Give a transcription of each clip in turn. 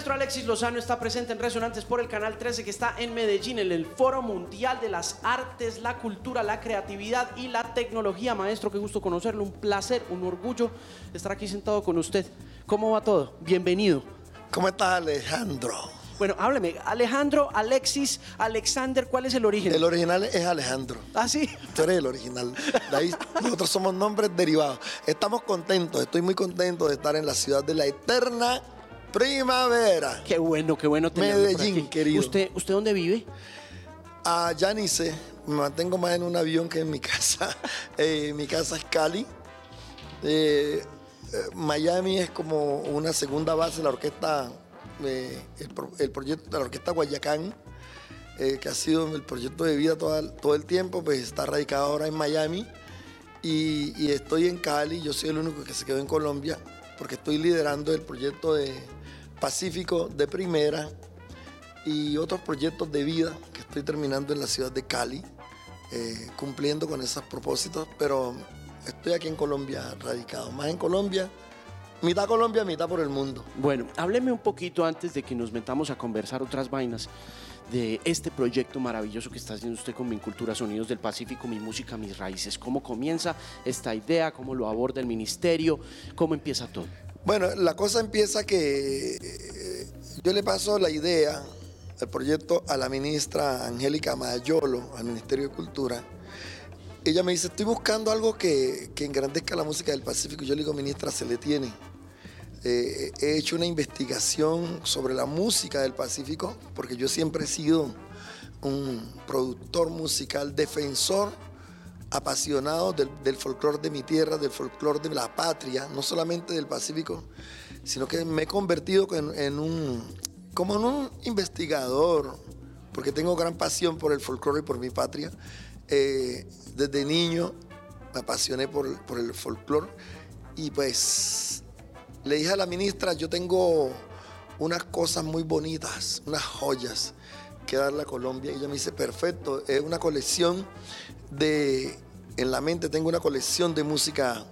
maestro Alexis Lozano está presente en Resonantes por el Canal 13 que está en Medellín, en el Foro Mundial de las Artes, la Cultura, la Creatividad y la Tecnología. Maestro, qué gusto conocerlo, un placer, un orgullo estar aquí sentado con usted. ¿Cómo va todo? Bienvenido. ¿Cómo estás, Alejandro? Bueno, hábleme. Alejandro, Alexis, Alexander, ¿cuál es el origen? El original es Alejandro. ¿Ah, sí? Tú eres el original. De ahí nosotros somos nombres derivados. Estamos contentos, estoy muy contento de estar en la ciudad de la eterna primavera. Qué bueno, qué bueno tenerlo por Medellín, aquí. querido. ¿Usted, ¿Usted dónde vive? Ah, ya ni sé, me mantengo más en un avión que en mi casa. Eh, mi casa es Cali. Eh, eh, Miami es como una segunda base de la orquesta, eh, el, pro- el proyecto de la orquesta Guayacán, eh, que ha sido el proyecto de vida toda- todo el tiempo, pues está radicado ahora en Miami. Y, y estoy en Cali, yo soy el único que se quedó en Colombia, porque estoy liderando el proyecto de Pacífico de Primera y otros proyectos de vida que estoy terminando en la ciudad de Cali, eh, cumpliendo con esos propósitos, pero estoy aquí en Colombia radicado, más en Colombia, mitad Colombia, mitad por el mundo. Bueno, hábleme un poquito antes de que nos metamos a conversar otras vainas de este proyecto maravilloso que está haciendo usted con Mi Cultura Sonidos del Pacífico, Mi Música, Mis Raíces. ¿Cómo comienza esta idea? ¿Cómo lo aborda el ministerio? ¿Cómo empieza todo? Bueno, la cosa empieza que eh, yo le paso la idea, el proyecto a la ministra Angélica Mayolo, al Ministerio de Cultura. Ella me dice, estoy buscando algo que, que engrandezca la música del Pacífico. Yo le digo, ministra, se le tiene. Eh, he hecho una investigación sobre la música del Pacífico, porque yo siempre he sido un productor musical, defensor apasionado del, del folclore de mi tierra, del folclore de la patria, no solamente del Pacífico, sino que me he convertido en, un, como en un investigador, porque tengo gran pasión por el folclore y por mi patria. Eh, desde niño me apasioné por, por el folclore y pues le dije a la ministra, yo tengo unas cosas muy bonitas, unas joyas que darle a Colombia. Y ella me dice, perfecto, es una colección de, en la mente tengo una colección de música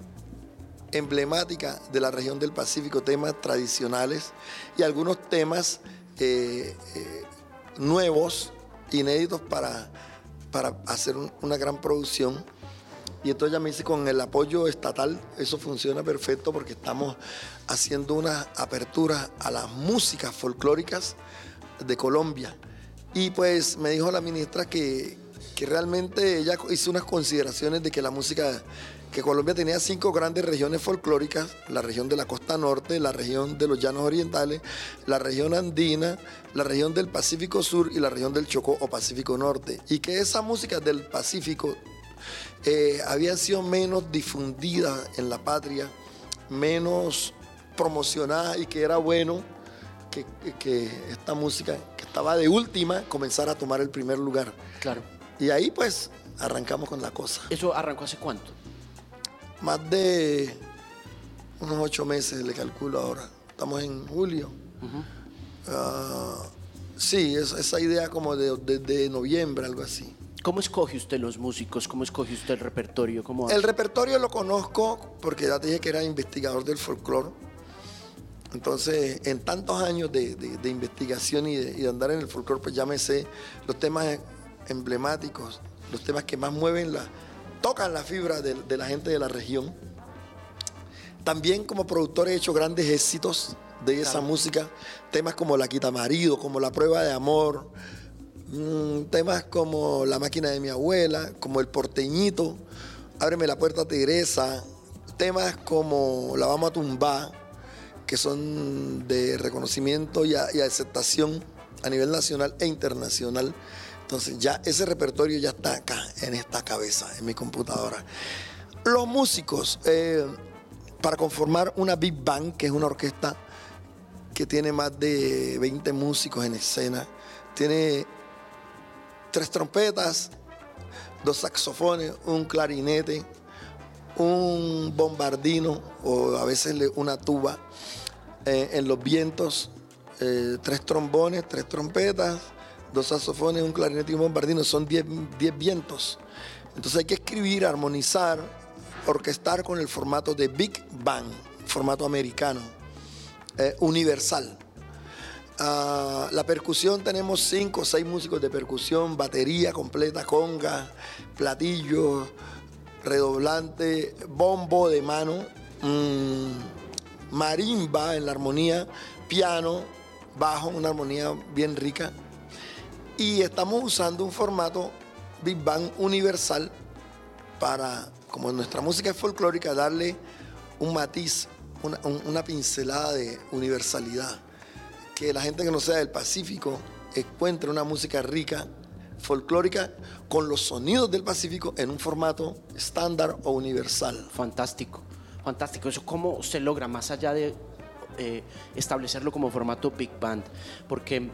emblemática de la región del Pacífico, temas tradicionales y algunos temas eh, eh, nuevos, inéditos para, para hacer un- una gran producción. Y entonces ella me dice, con el apoyo estatal, eso funciona perfecto porque estamos haciendo una apertura a las músicas folclóricas de Colombia. Y pues me dijo la ministra que, que realmente ella hizo unas consideraciones de que la música, que Colombia tenía cinco grandes regiones folclóricas, la región de la costa norte, la región de los llanos orientales, la región andina, la región del Pacífico Sur y la región del Chocó o Pacífico Norte. Y que esa música del Pacífico eh, habían sido menos difundidas en la patria, menos promocionada y que era bueno que, esta música, que estaba de última, comenzara a tomar el primer lugar. Claro. Y ahí pues arrancamos con la cosa. ¿Eso arrancó hace cuánto? Más de unos ocho meses le calculo ahora. Estamos en julio. Ah, sí, es- esa idea como de, de- de noviembre, algo así. ¿Cómo escoge usted los músicos? ¿Cómo escoge usted el repertorio? ¿Cómo? El repertorio lo conozco porque ya te dije que era investigador del folclore. Entonces, en tantos años de, de- de investigación y de, y de andar en el folclore, pues ya me sé los temas emblemáticos, los temas que más mueven la, tocan la fibra de, la gente de la región. También como productor he hecho grandes éxitos de esa música, temas como La Quita Marido, como La Prueba de Amor, mm, temas como La Máquina de mi abuela, como El Porteñito, Ábreme la puerta Teresa, temas como La Vamos a tumbar, que son de reconocimiento y, aceptación a nivel nacional e internacional. Entonces ya ese repertorio ya está acá, en esta cabeza, en mi computadora. Los músicos, eh, para conformar una Big Band, que es una orquesta que tiene más de 20 músicos en escena, tiene tres trompetas, dos saxofones, un clarinete, un bombardino o a veces una tuba eh, en los vientos, eh, tres trombones, tres trompetas, dos saxofones, un clarinete y un bombardino, son 10 10 vientos. Entonces hay que escribir, armonizar, orquestar con el formato de Big Band, formato americano, eh, universal. Ah, la percusión tenemos cinco o seis músicos de percusión, batería completa, conga, platillo, redoblante, bombo de mano, mm, marimba en la armonía, piano, bajo, una armonía bien rica. Y estamos usando un formato Big Bang universal para, como nuestra música es folclórica, darle un matiz, una, una pincelada de universalidad. Que la gente que no sea del Pacífico encuentre una música rica, folclórica, con los sonidos del Pacífico en un formato estándar o universal. Fantástico, fantástico. Eso cómo se logra más allá de eh, establecerlo como formato Big Band, porque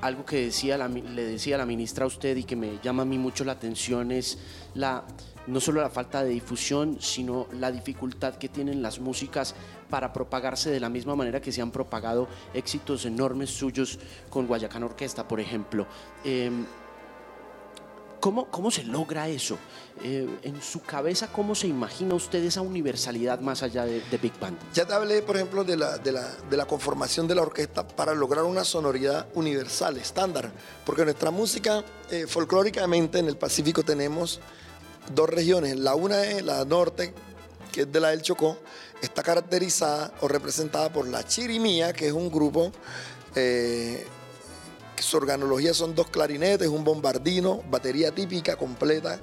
algo que decía le decía la ministra a usted y que me llama a mí mucho la atención es la no solo la falta de difusión, sino la dificultad que tienen las músicas para propagarse de la misma manera que se han propagado éxitos enormes suyos con Guayacán Orquesta, por ejemplo. Em, ¿Cómo, se logra eso? Eh, en su cabeza, ¿cómo se imagina usted esa universalidad más allá de, Big Band? Ya te hablé, por ejemplo, de la, de, la, conformación de la orquesta para lograr una sonoridad universal, estándar. Porque nuestra música, eh, folclóricamente, en el Pacífico tenemos dos regiones. La una es la norte, que es de la del Chocó, está caracterizada o representada por la chirimía, que es un grupo eh, su organología son dos clarinetes, un bombardino, batería típica completa,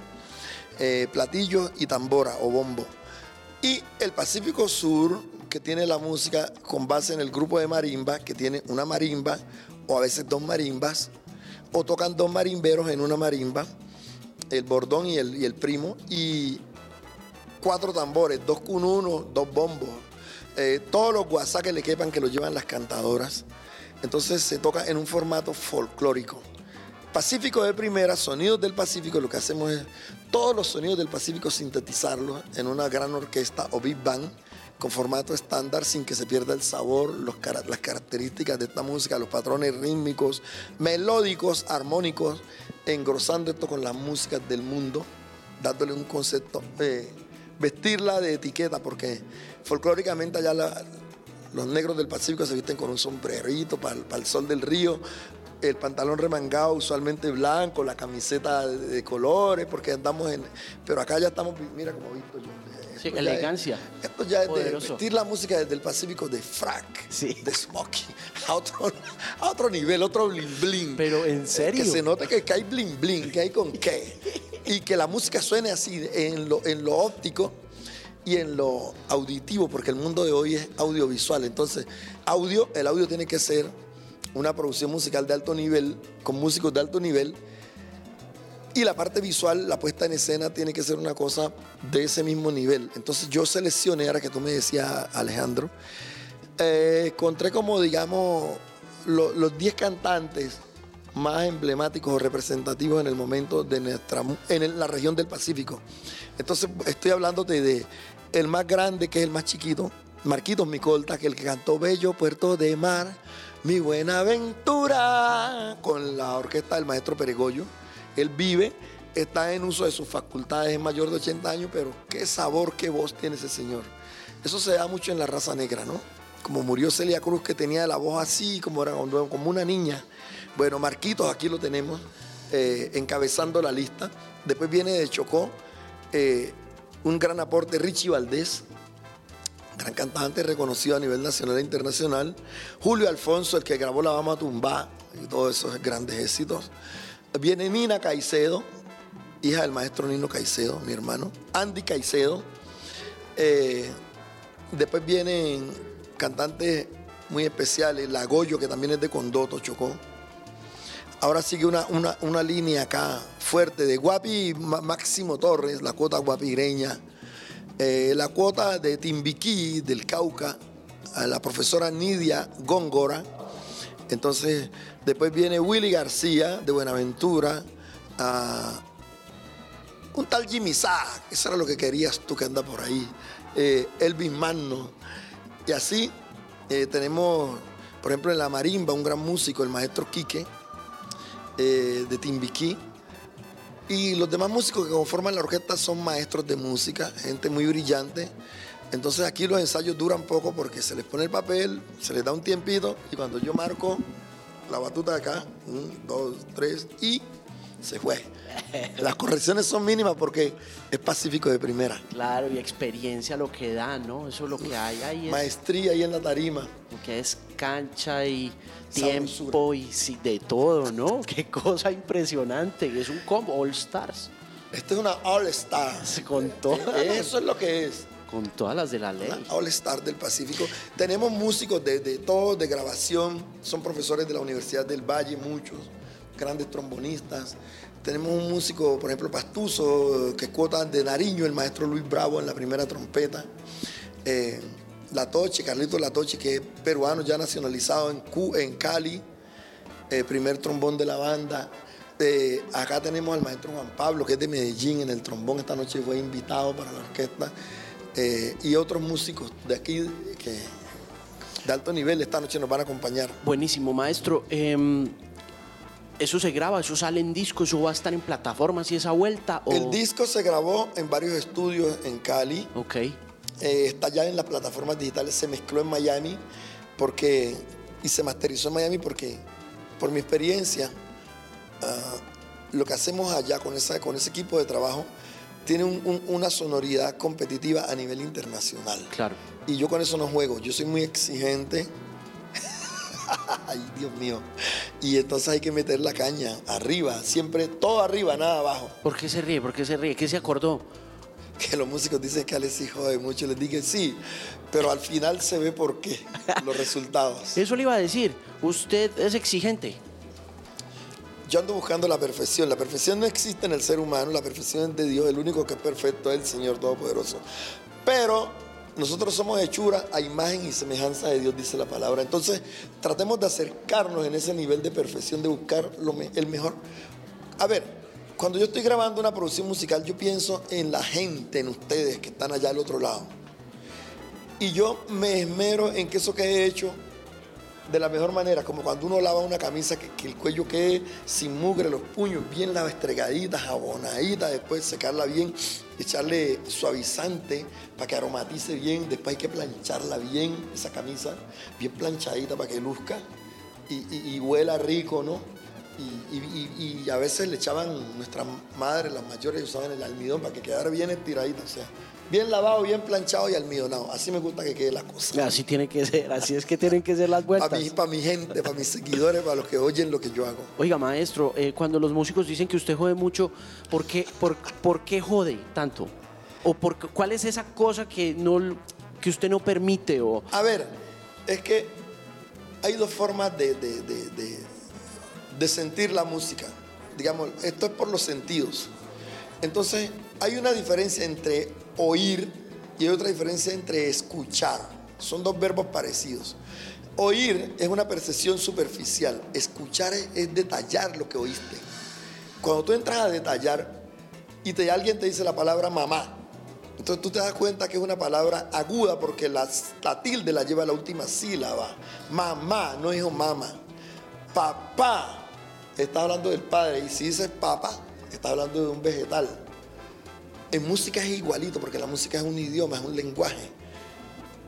eh, platillos y tambora o bombo. Y el Pacífico Sur, que tiene la música con base en el grupo de marimba, que tiene una marimba o a veces dos marimbas, o tocan dos marimberos en una marimba, el bordón y el, y el primo, y cuatro tambores, dos cununos, dos bombos, eh, todos los guasá que le quepan que lo llevan las cantadoras. Entonces se toca en un formato folclórico. Pacífico de primera, sonidos del Pacífico, lo que hacemos es todos los sonidos del Pacífico sintetizarlos en una gran orquesta o big band con formato estándar sin que se pierda el sabor, las características de esta música, los patrones rítmicos, melódicos, armónicos, engrosando esto con las músicas del mundo, dándole un concepto, eh, vestirla de etiqueta, porque folclóricamente allá la, los negros del Pacífico se visten con un sombrerito para el sol del río, el pantalón remangado usualmente blanco, la camiseta de, colores, porque andamos en... Pero acá ya estamos, mira como visto yo. Sí, elegancia. esto ya es de vestir la música desde el Pacífico de frac, de smoky, a otro, a otro nivel, otro bling bling. Pero en serio. Que se note que, hay bling bling, que hay con qué. Y que la música suene así en lo, en lo óptico y en lo auditivo, porque el mundo de hoy es audiovisual. Entonces, audio, el audio tiene que ser una producción musical de alto nivel, con músicos de alto nivel. Y la parte visual, la puesta en escena, tiene que ser una cosa de ese mismo nivel. Entonces yo seleccioné, ahora que tú me decías, Alejandro, eh, encontré como, digamos, los 10 cantantes más emblemáticos o representativos en el momento de nuestra, en la región del Pacífico. Entonces estoy hablándote de el más grande, que es el más chiquito, Marquitos Micolta, que el que cantó Bello Puerto de Mar, Mi Buena Aventura, con la orquesta del maestro Peregoyo. Él vive, está en uso de sus facultades, es mayor de 80 años, pero qué sabor, qué voz tiene ese señor. Eso se da mucho en la raza negra, ¿no? Como murió Celia Cruz, que tenía la voz así, como, era, como una niña. Bueno, Marquitos, aquí lo tenemos, eh, encabezando la lista. Después viene de Chocó, eh, un gran aporte Richie Valdés, gran cantante reconocido a nivel nacional e internacional. Julio Alfonso, el que grabó La Vamos a Tumba y todos esos grandes éxitos. Viene Nina Caicedo, hija del maestro Nino Caicedo, mi hermano. Andy Caicedo. Eh, después vienen cantantes muy especiales, Lagoyo, que también es de Condoto, Chocó. Ahora sigue una, una, línea acá fuerte de Guapi Máximo Torres, la cuota guapireña, eh, la cuota de Timbiquí, del Cauca, la profesora Nidia Góngora. Entonces, después viene Willy García de Buenaventura, un tal Jimmy Sá, eso era lo que querías tú que anda por ahí, eh, Elvin Magno. Y así eh, tenemos, por ejemplo, en la marimba, un gran músico, el maestro Quique eh, de Timbiquí. Y los demás músicos que conforman la orquesta son maestros de música, gente muy brillante. Entonces aquí los ensayos duran poco porque se les pone el papel, se les da un tiempito y cuando yo marco la batuta de acá, un, dos, tres, y se fue. Las correcciones son mínimas porque es pacífico de primera. Claro, y experiencia lo que da, ¿no? Eso es lo que hay ahí. Es, Maestría ahí en la tarima. lo que es cancha y tiempo y sí, de todo, ¿no? Qué cosa impresionante. Es un combo All Stars. Esta es una All Star. Con todas, Eso es lo que es. con todas las de la ley. Una All Star del Pacífico. Tenemos músicos de, de todo, de grabación. Son profesores de la Universidad del Valle, muchos. Grandes trombonistas. Tenemos un músico, por ejemplo, Pastuso, que es cuota de Nariño, el maestro Luis Bravo en la primera trompeta. Eh, Latoche, Carlito Latoche, que es peruano ya nacionalizado en, Cali, eh, primer trombón de la banda. Eh, acá tenemos al maestro Juan Pablo, que es de Medellín, en el trombón. Esta noche fue invitado para la orquesta. Eh, y otros músicos de aquí que de alto nivel esta noche nos van a acompañar. Buenísimo, maestro. Em, ¿Eso se graba? ¿Eso sale en disco? ¿Eso va a estar en plataformas y esa vuelta? O... El disco se grabó en varios estudios en Cali. Ok. Eh, está ya en las plataformas digitales, se mezcló en Miami porque, y se masterizó en Miami porque, por mi experiencia, ah, lo que hacemos allá con, esa, con ese equipo de trabajo tiene un- un- una sonoridad competitiva a nivel internacional. Claro. Y yo con eso no juego, yo soy muy exigente. Ay, Dios mío. Y entonces hay que meter la caña arriba, siempre todo arriba, nada abajo. ¿Por qué se ríe? ¿Por qué se ríe? ¿Qué se acordó? Que los músicos dicen que Alex hijo de mucho, les dije sí, pero al final se ve por qué, los resultados. Eso le iba a decir. Usted es exigente. Yo ando buscando la perfección, la perfección no existe en el ser humano, la perfección es de Dios, el único que es perfecto es el Señor Todopoderoso. Pero nosotros somos hechura a imagen y semejanza de Dios, dice la palabra. Entonces, tratemos de acercarnos en ese nivel de perfección, de buscar lo me- el mejor. A ver, cuando yo estoy grabando una producción musical, yo pienso en la gente, en ustedes que están allá al otro lado. Y yo me esmero en que eso que he hecho de la mejor manera, como cuando uno lava una camisa, que, el cuello quede sin mugre, los puños bien lavastregaditas, jabonaditas, después secarla bien, echarle suavizante para que aromatice bien, después hay que plancharla bien, esa camisa, bien planchadita para que luzca y, y- y huela rico, ¿no? Y, y- y- y a veces le echaban nuestras madres, las mayores, usaban el almidón para que quedara bien estiradita, o sea, bien lavado, bien planchado y almidonado. Así me gusta que quede la cosa. Así tiene que ser. Así es que tienen que ser las Para vueltas. mi, pa' mi gente, para mis seguidores, para los que oyen lo que yo hago. Oiga, maestro, eh, cuando los músicos dicen que usted jode mucho, ¿por qué, por, por qué jode tanto? ¿O por, cuál es esa cosa que, no, que usted no permite? O, A ver, es que hay dos formas de, de- de- de- de sentir la música. Digamos, esto es por los sentidos. Entonces, hay una diferencia entre oír y hay otra diferencia entre escuchar. Son dos verbos parecidos. Oír es una percepción superficial. Escuchar es, detallar lo que oíste. Cuando tú entras a detallar y te, alguien te dice la palabra mamá, entonces tú te das cuenta que es una palabra aguda porque la, la tilde la lleva la última sílaba. Mamá, no dijo mamá. Papá, está hablando del padre. Y si dices papá, está hablando de un vegetal. En música es igualito porque la música es un idioma, es un lenguaje.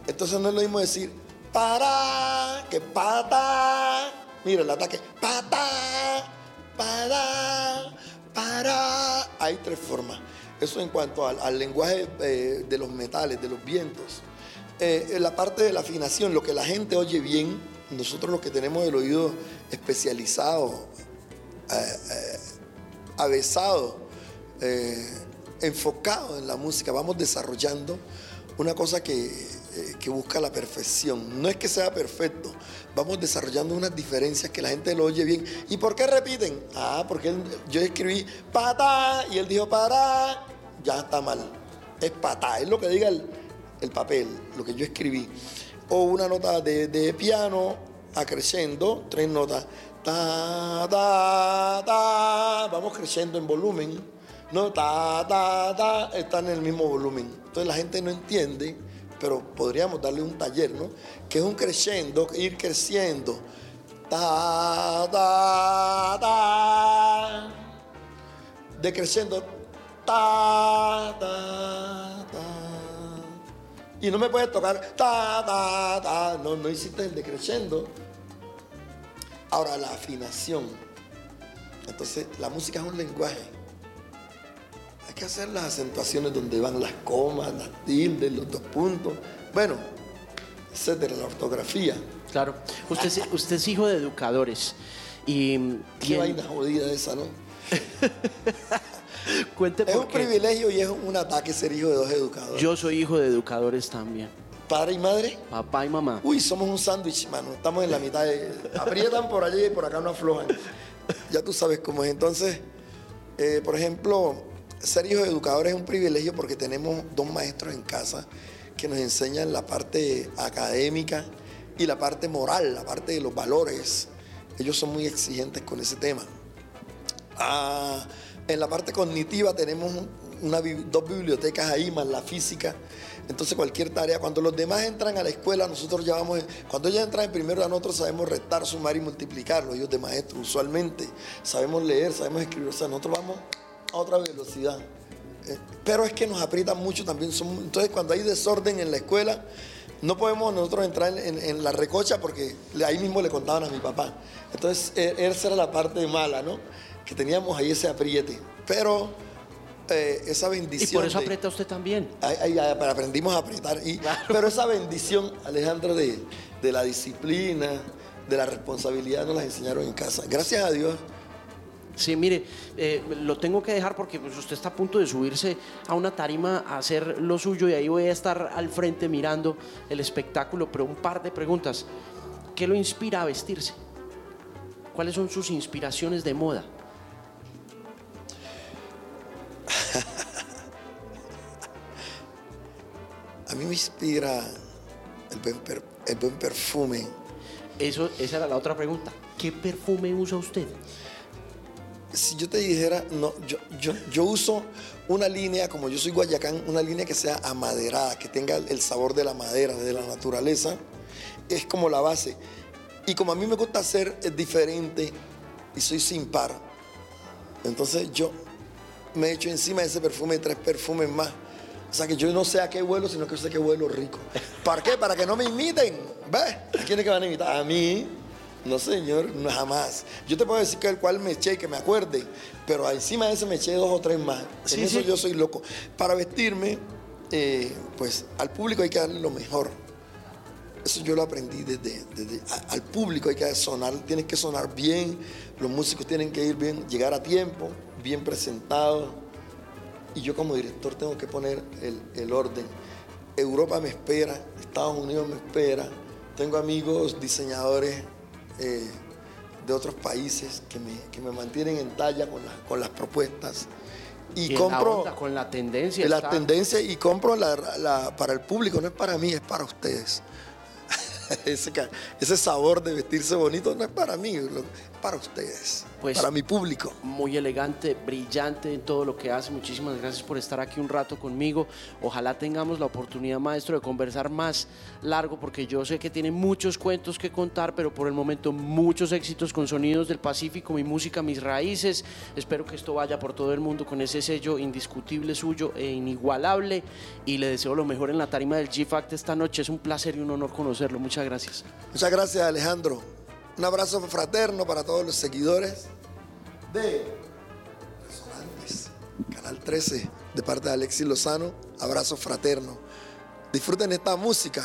Entonces no es lo mismo decir para que pata. Mira el ataque. Pata, para, para. Hay tres formas. Eso en cuanto al, lenguaje eh, de los metales, de los vientos. Eh, la parte de la afinación, lo que la gente oye bien, nosotros los que tenemos el oído especializado, avesado, eh, enfocado en la música, vamos desarrollando una cosa que, eh, que busca la perfección. No es que sea perfecto, vamos desarrollando unas diferencias que la gente lo oye bien. ¿Y por qué repiten? Ah, porque yo escribí patá y él dijo para, ya está mal. Es patá, es lo que diga el, el papel, lo que yo escribí. O una nota de, de piano acreciendo, tres notas. Ta, vamos creciendo en volumen. No, ta, ta, ta, están en el mismo volumen. Entonces la gente no entiende, pero podríamos darle un taller, ¿no? Que es un creciendo, ir creciendo. Ta, ta, ta. Decreciendo. Ta, ta, ta. Y no me puedes tocar ta, ta, ta. No, no hiciste el decreciendo. Ahora, la afinación. Entonces, la música es un lenguaje. Hay que hacer las acentuaciones donde van las comas, las tildes, los dos puntos. Bueno, etcétera, la ortografía. Claro. Usted, es- usted es hijo de educadores. Y Qué ¿quién- vaina jodida esa, ¿no? cuente Es un qué. privilegio y es un ataque ser hijo de dos educadores. Yo soy hijo de educadores también. Padre y madre. Papá y mamá. Uy, somos un sándwich, mano. Estamos en la mitad de. Aprietan por allí y por acá no aflojan. Ya tú sabes cómo es. Entonces, eh, por ejemplo, ser hijo de educadores es un privilegio porque tenemos dos maestros en casa que nos enseñan la parte académica y la parte moral, la parte de los valores. Ellos son muy exigentes con ese tema. Ah, en la parte cognitiva tenemos una dos bibliotecas ahí, más la física. Entonces cualquier tarea, cuando los demás entran a la escuela, nosotros ya vamos, cuando ellos entran en primero, nosotros sabemos restar, sumar y multiplicarlo, ellos de maestro usualmente, sabemos leer, sabemos escribir, o sea, nosotros vamos a otra velocidad. Eh, pero es que nos aprietan mucho también, entonces cuando hay desorden en la escuela, no podemos nosotros entrar en, en- la recocha porque ahí mismo le contaban a mi papá. Entonces, e- esa era la parte mala, ¿no? Que teníamos ahí ese apriete. Pero eh, esa Y bendición. por eso de- aprieta usted también. Pero aprendimos a apretar. Y, Pero esa bendición, Alejandro, de, de la disciplina, de la responsabilidad, nos las enseñaron en casa. Gracias a Dios. Sí, mire, eh, lo tengo que dejar porque pues, usted está a punto de subirse a una tarima a hacer lo suyo y ahí voy a estar al frente mirando el espectáculo, pero un par de preguntas. ¿Qué lo inspira a vestirse? ¿Cuáles son sus inspiraciones de moda? A mí me inspira el buen, per- el buen perfume. Eso, esa era la otra pregunta. ¿Qué perfume usa usted? Si yo te dijera, no, yo, yo, yo uso una línea, como yo soy guayacán, una línea que sea amaderada, que tenga el sabor de la madera, de la naturaleza. Es como la base. Y como a mí me gusta ser diferente y soy sin par, entonces yo me echo encima de ese perfume tres perfumes más. O sea que yo no sé a qué vuelo, sino que sé que vuelo rico. ¿Para qué? Para que no me imiten. ¿Ves? ¿A quiénes que van a imitar? A mí. No, señor, no, jamás. Yo te puedo decir que el cual me eché y que me acuerde, pero encima de ese me eché dos o tres más. Sí, en eso sí. yo soy loco. Para vestirme, eh, pues al público hay que darle lo mejor. Eso yo lo aprendí desde, desde- a- al público hay que sonar, tienes que sonar bien, los músicos tienen que ir bien, llegar a tiempo, bien presentados. Y yo como director tengo que poner el, el orden. Europa me espera, Estados Unidos me espera, tengo amigos diseñadores eh, de otros países que me, que me mantienen en talla con, las- con las propuestas. Y, la compro con la tendencia. la está- tendencia y compro la, la- para el público, no es para mí, es para ustedes. ese, ese sabor de vestirse bonito no es para mí, es para ustedes, Pues- para mi público. muy elegante, brillante en todo lo que hace. Muchísimas gracias por estar aquí un rato conmigo. Ojalá tengamos la oportunidad, maestro, de conversar más largo, porque yo sé que tiene muchos cuentos que contar, pero por el momento muchos éxitos con Sonidos del Pacífico, mi música, mis raíces. Espero que esto vaya por todo el mundo con ese sello indiscutible suyo e inigualable. Y le deseo lo mejor en la tarima del G-Fact esta noche. Es un placer y un honor conocerlo. Muchas gracias. Muchas gracias Alejandro. Un abrazo fraterno para todos los seguidores de Resonantes, Canal 13, de parte de Alexis Lozano. Abrazo fraterno. Disfruten esta música.